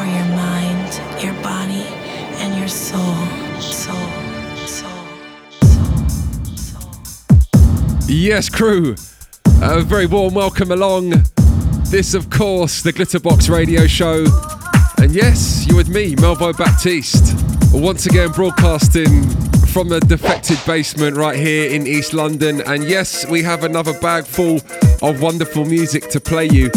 for your mind, your body, and your soul. Soul. Yes, crew. A very warm welcome along. This, of course, the Glitterbox Radio Show. And yes, you're with me, Melvo Baptiste. Once again, broadcasting from the defected basement right here in East London. And yes, we have another bag full of wonderful music to play you.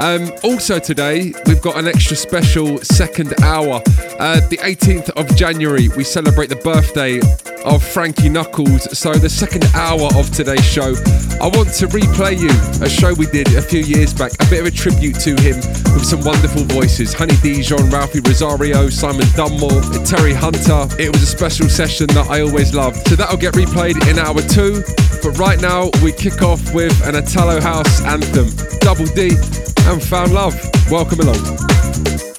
Um, also today, we've got an extra special second hour. Uh, the 18th of January, we celebrate the birthday of Frankie Knuckles. So the second hour of today's show, I want to replay you a show we did a few years back, a bit of a tribute to him with some wonderful voices. Honey Dijon, Ralphi Rosario, Simon Dunmore, Terry Hunter. It was a special session that I always loved. So that'll get replayed in hour two. But right now, we kick off with an Italo House anthem, Double Dee and Found Love. Welcome along.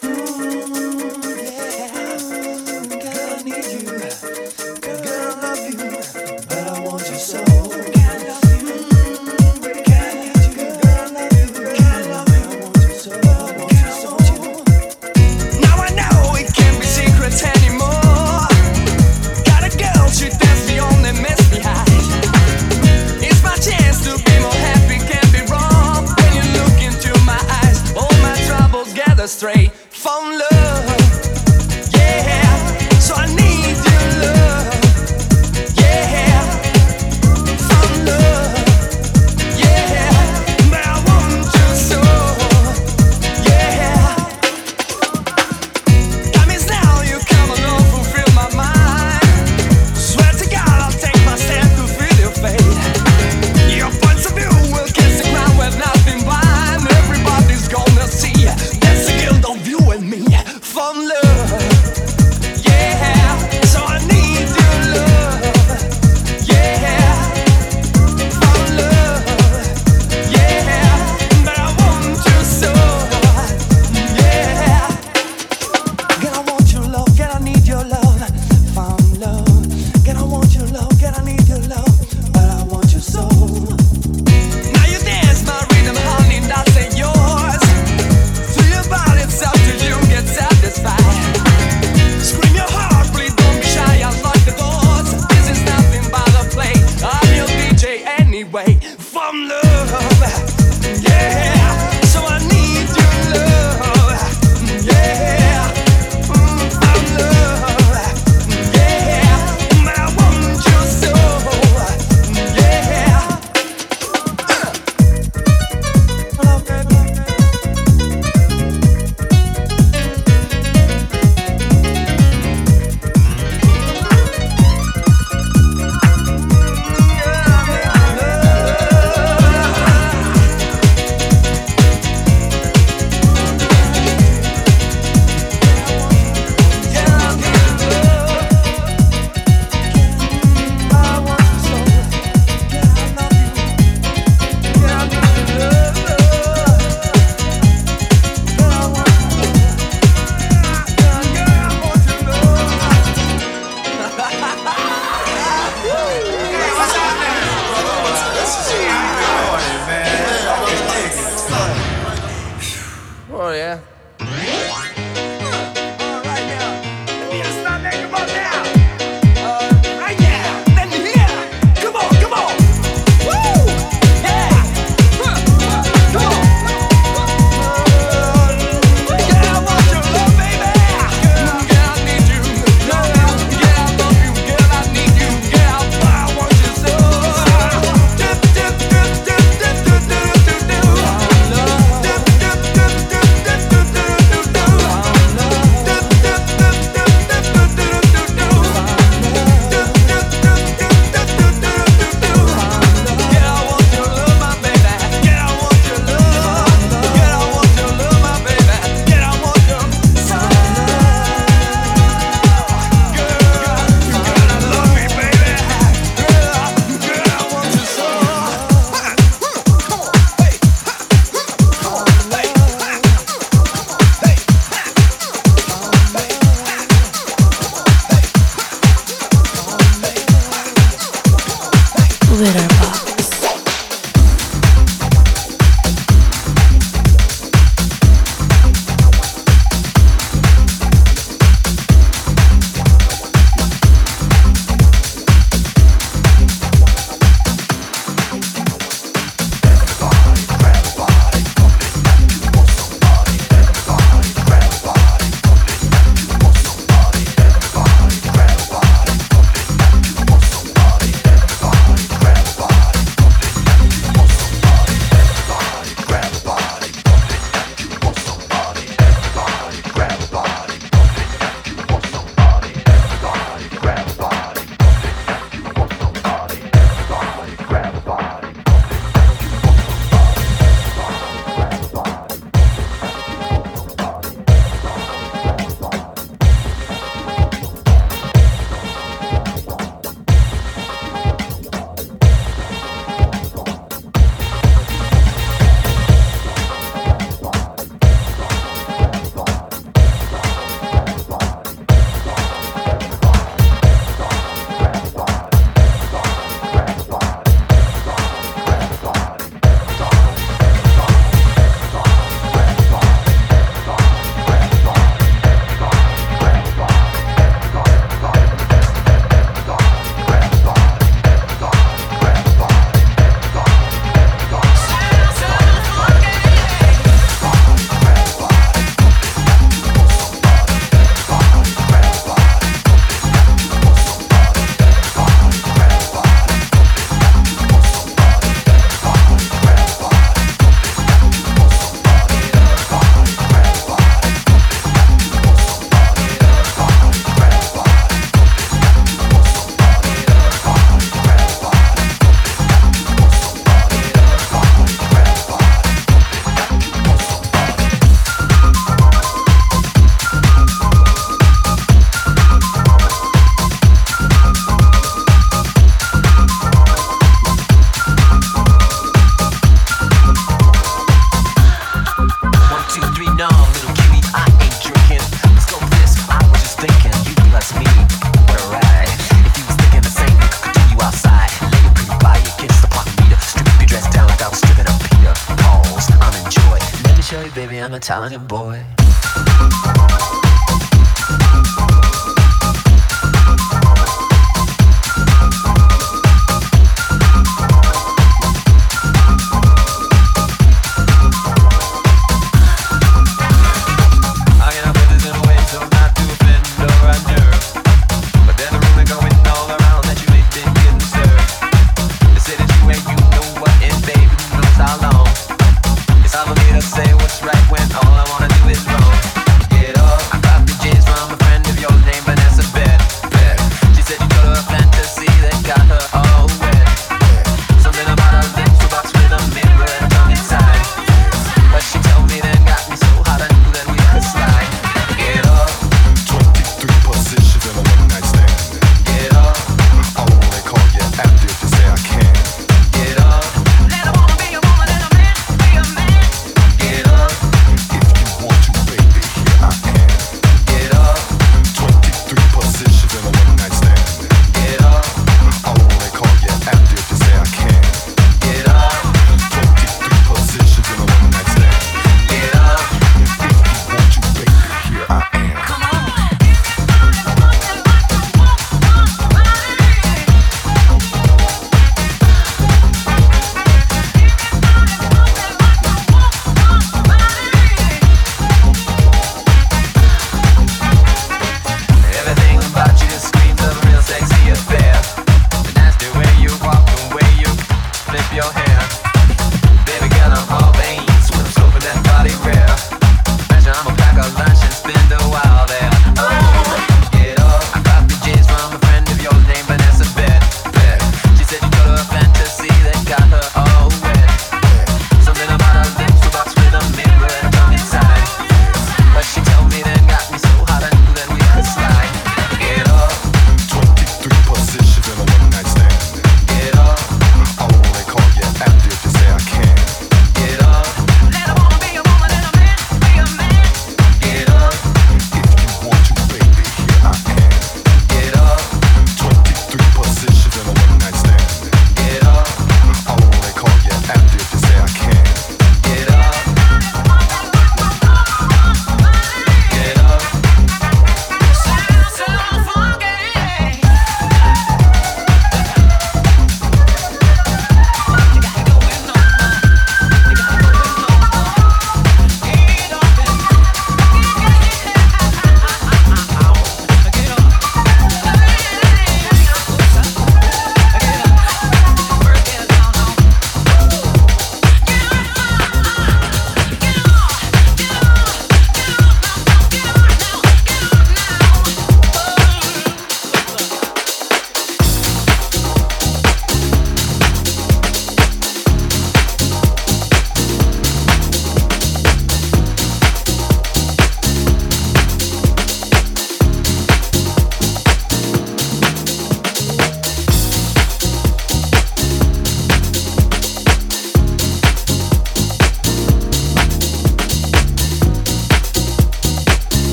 Talented boy.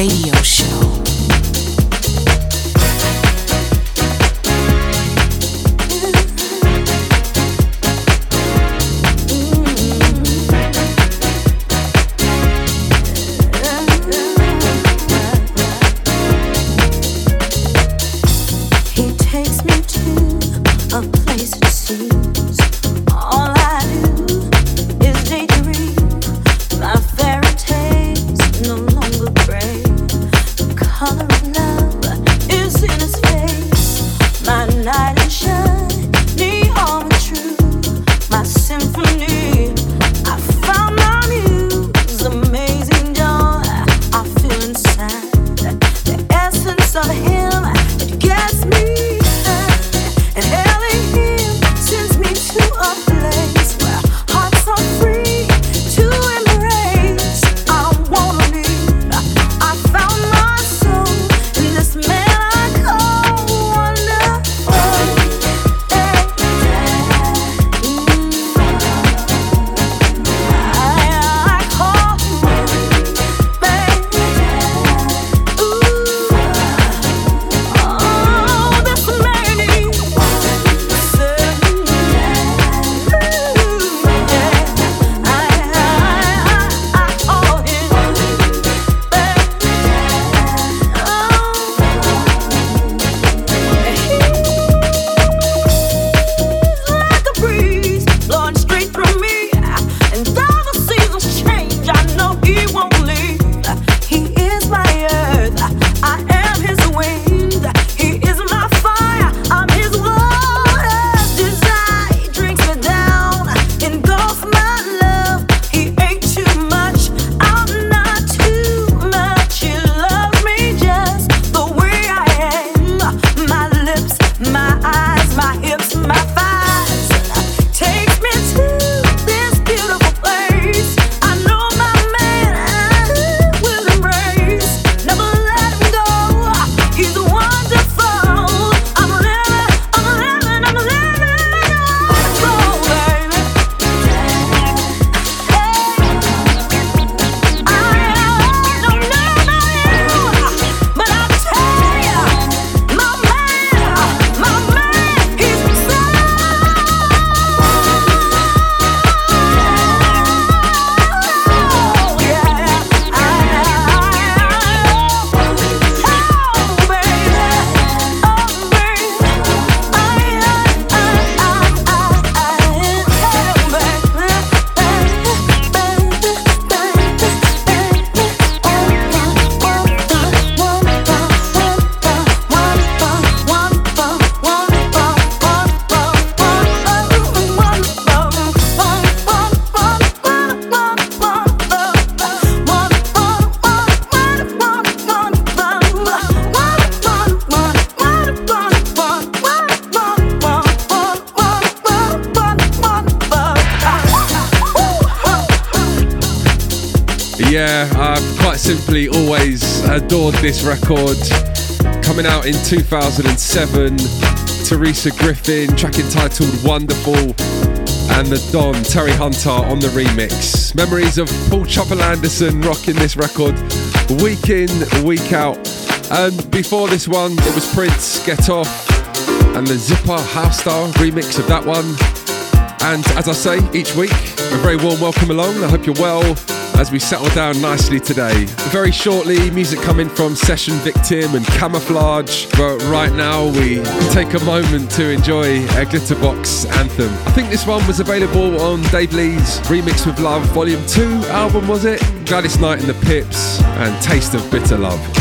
Radio Show. Record. Coming out in 2007, Teresa Griffin, track entitled Wonderful, and the Don, Terry Hunter on the remix. Memories of Paul Chopper Anderson rocking this record week in, week out. And before this one, it was Prince, Get Off, and the Zipper House Style remix of that one. And as I say each week, a very warm welcome along. I hope you're well as we settle down nicely today. Very shortly, music coming from Session Victim and Camouflage. But right now, we take a moment to enjoy a Glitterbox anthem. I think this one was available on Dave Lee's Remix with Love Volume 2 album, was it? Gladys Knight and the Pips and Taste of Bitter Love.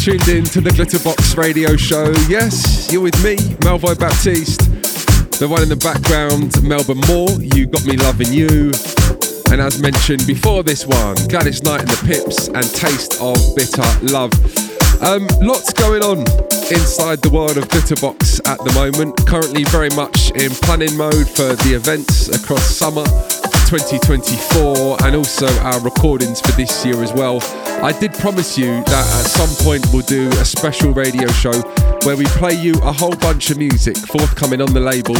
Tuned in to the Glitterbox radio show. Yes, you're with me, Melvo Baptiste. The one in the background, Melba Moore, You Got Me Loving You. And as mentioned before this one, Gladys Knight and the Pips and Taste of Bitter Love. Um, lots going on inside the world of Glitterbox at the moment. Currently, very much in planning mode for the events across summer 2024 and also our recordings for this year as well. I did promise you that at some point we'll do a special radio show where we play you a whole bunch of music forthcoming on the label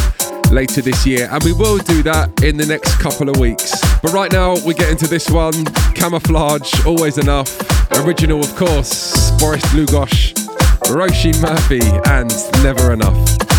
later this year, and we will do that in the next couple of weeks. But right now, we get into this one Camouflage, Always Enough, original, of course, Boris Dlugosch, Róisín Murphy, and Never Enough.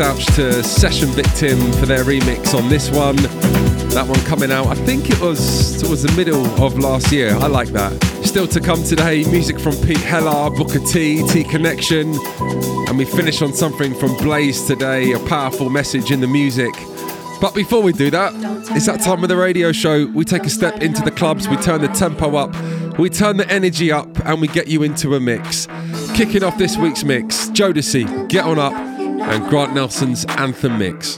Off. Big to Session Victim for their remix on this one. That one coming out, I think it was towards the middle of last year. I like that. Still to come today, music from Pete Heller, Booker T, T Connection. And we finish on something from Blaze today, a powerful message in the music. But before we do that, it's that time of the radio show. We take a step into the clubs, we turn the tempo up, we turn the energy up, and we get you into a mix. Kicking off this week's mix, Jodeci, Get On Up, and Grant Nelson's Anthem Mix.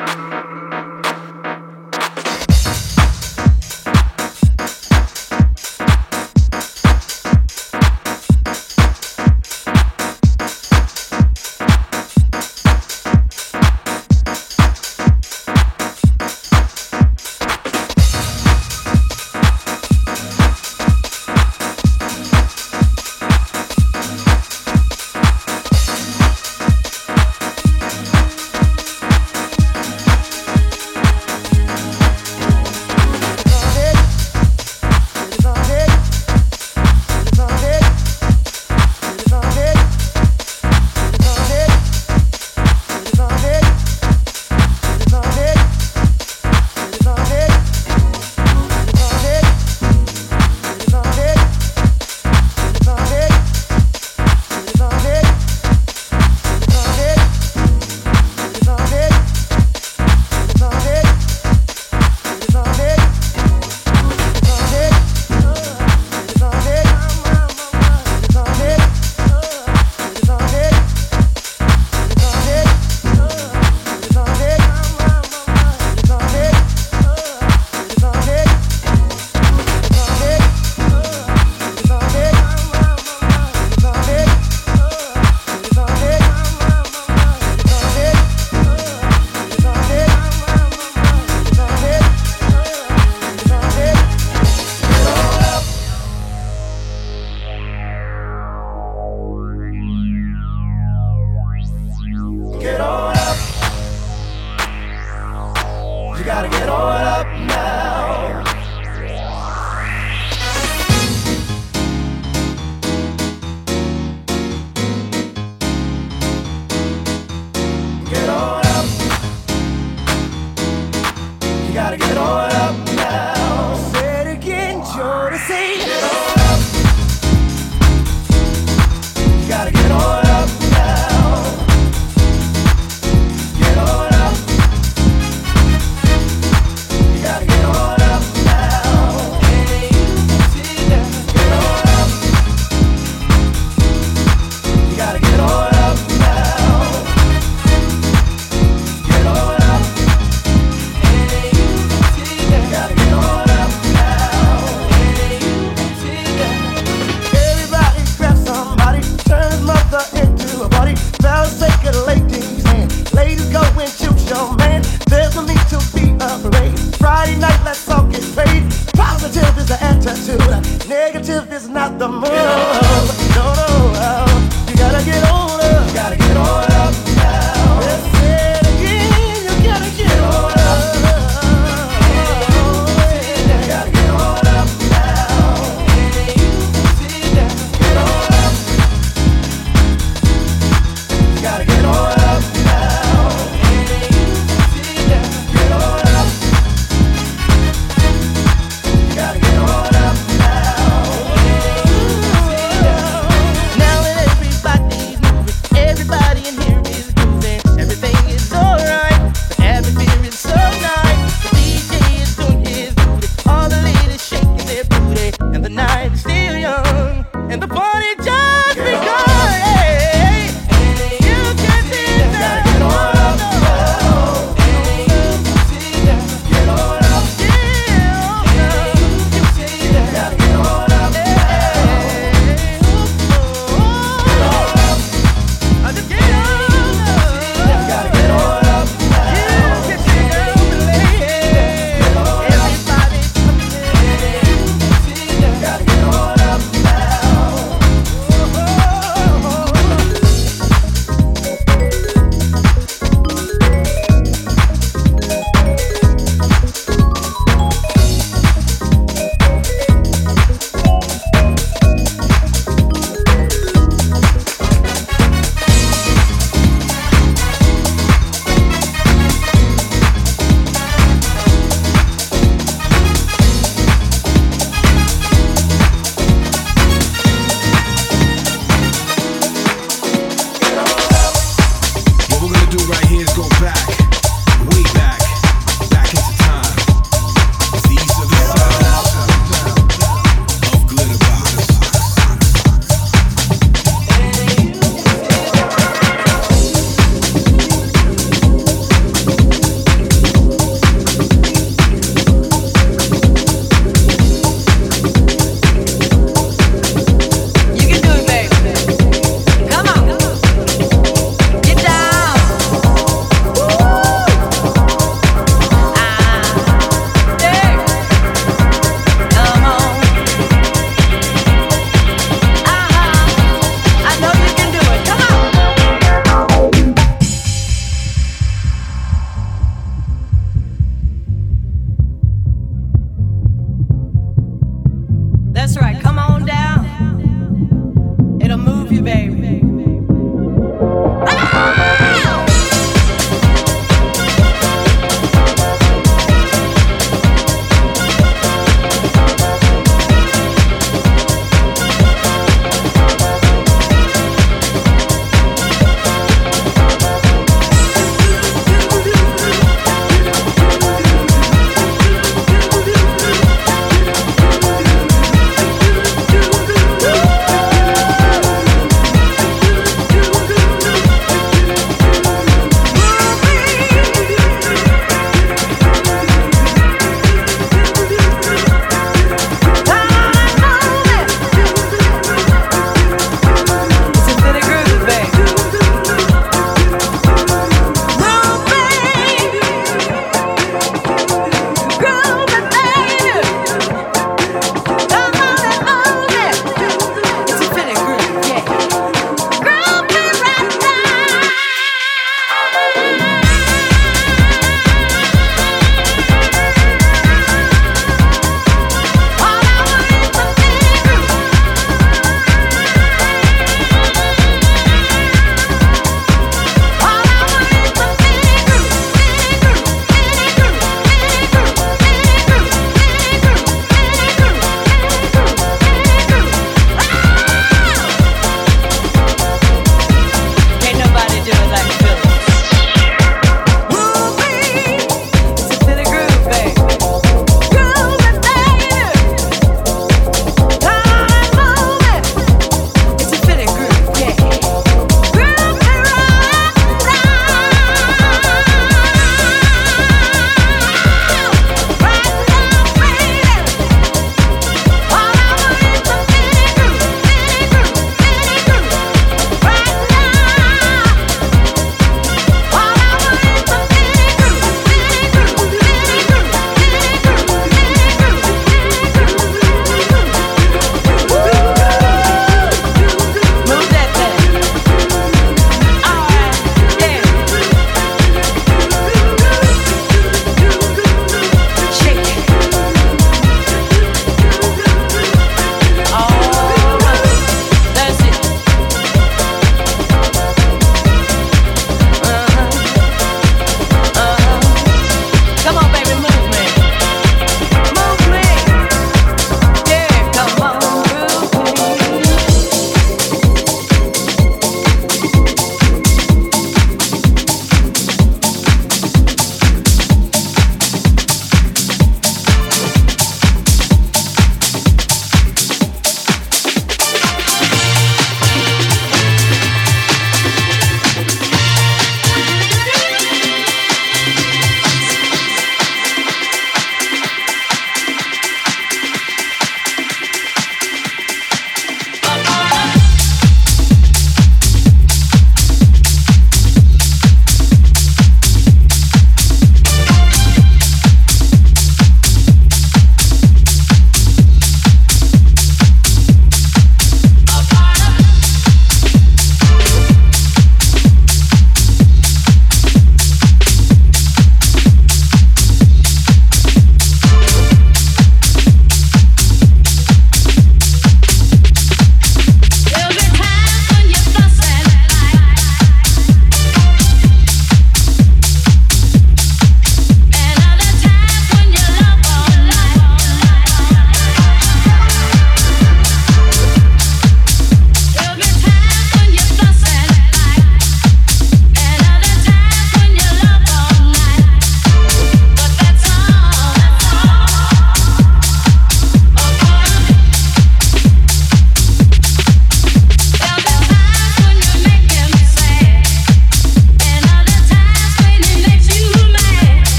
ever seen.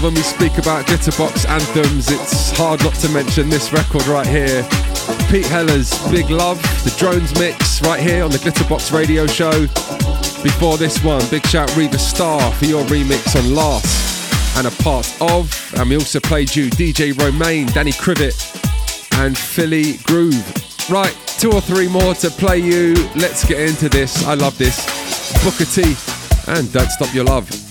When we speak about Glitterbox anthems, it's hard not to mention this record right here. Pete Heller's Big Love, the Drones mix right here on the Glitterbox radio show. Before this one, big shout Riva Star for your remix on Last and a part of. And we also played you DJ Romain, Danny Krivit, and Philly Groove. Right, two or three more to play you. Let's get into this. I love this. Booker T and Don't Stop Your Love.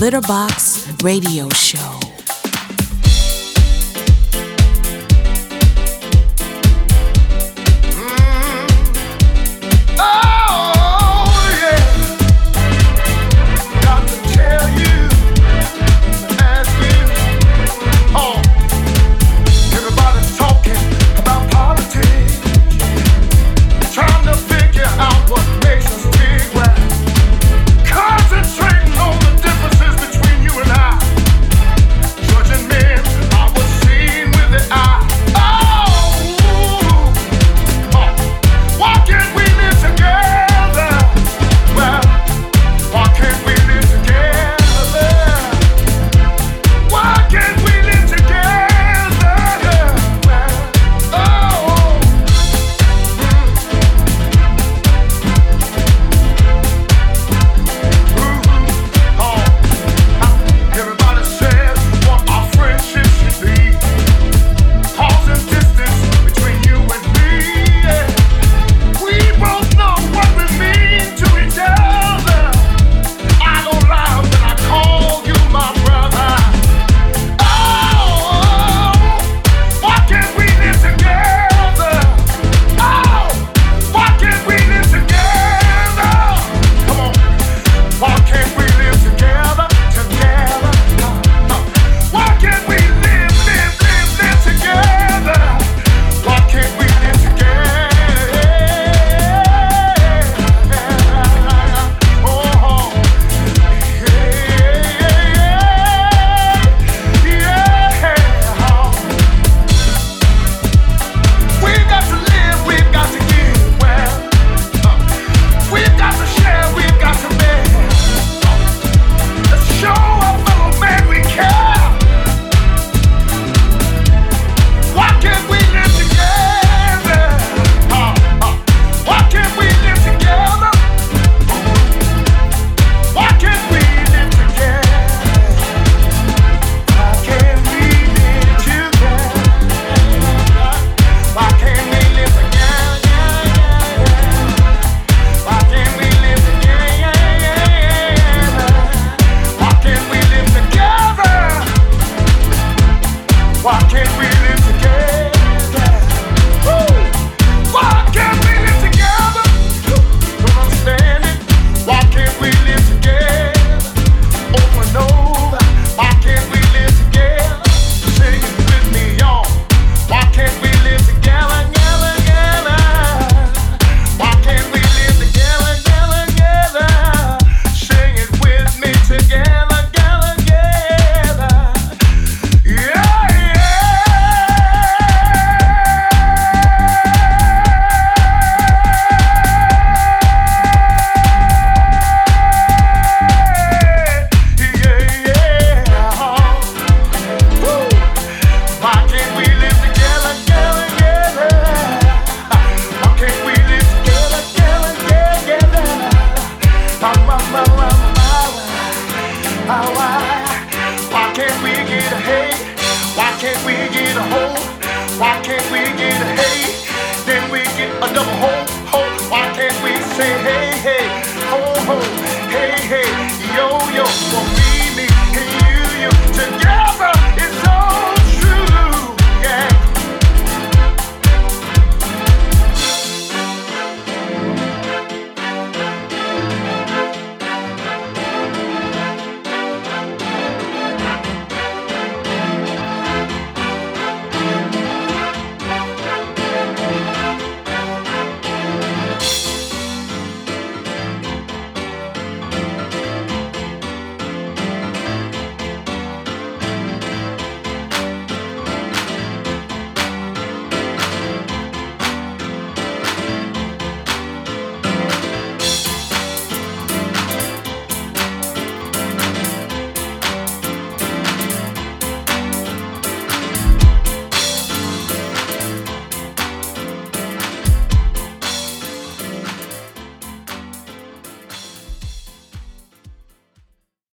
Glitterbox Radio Show.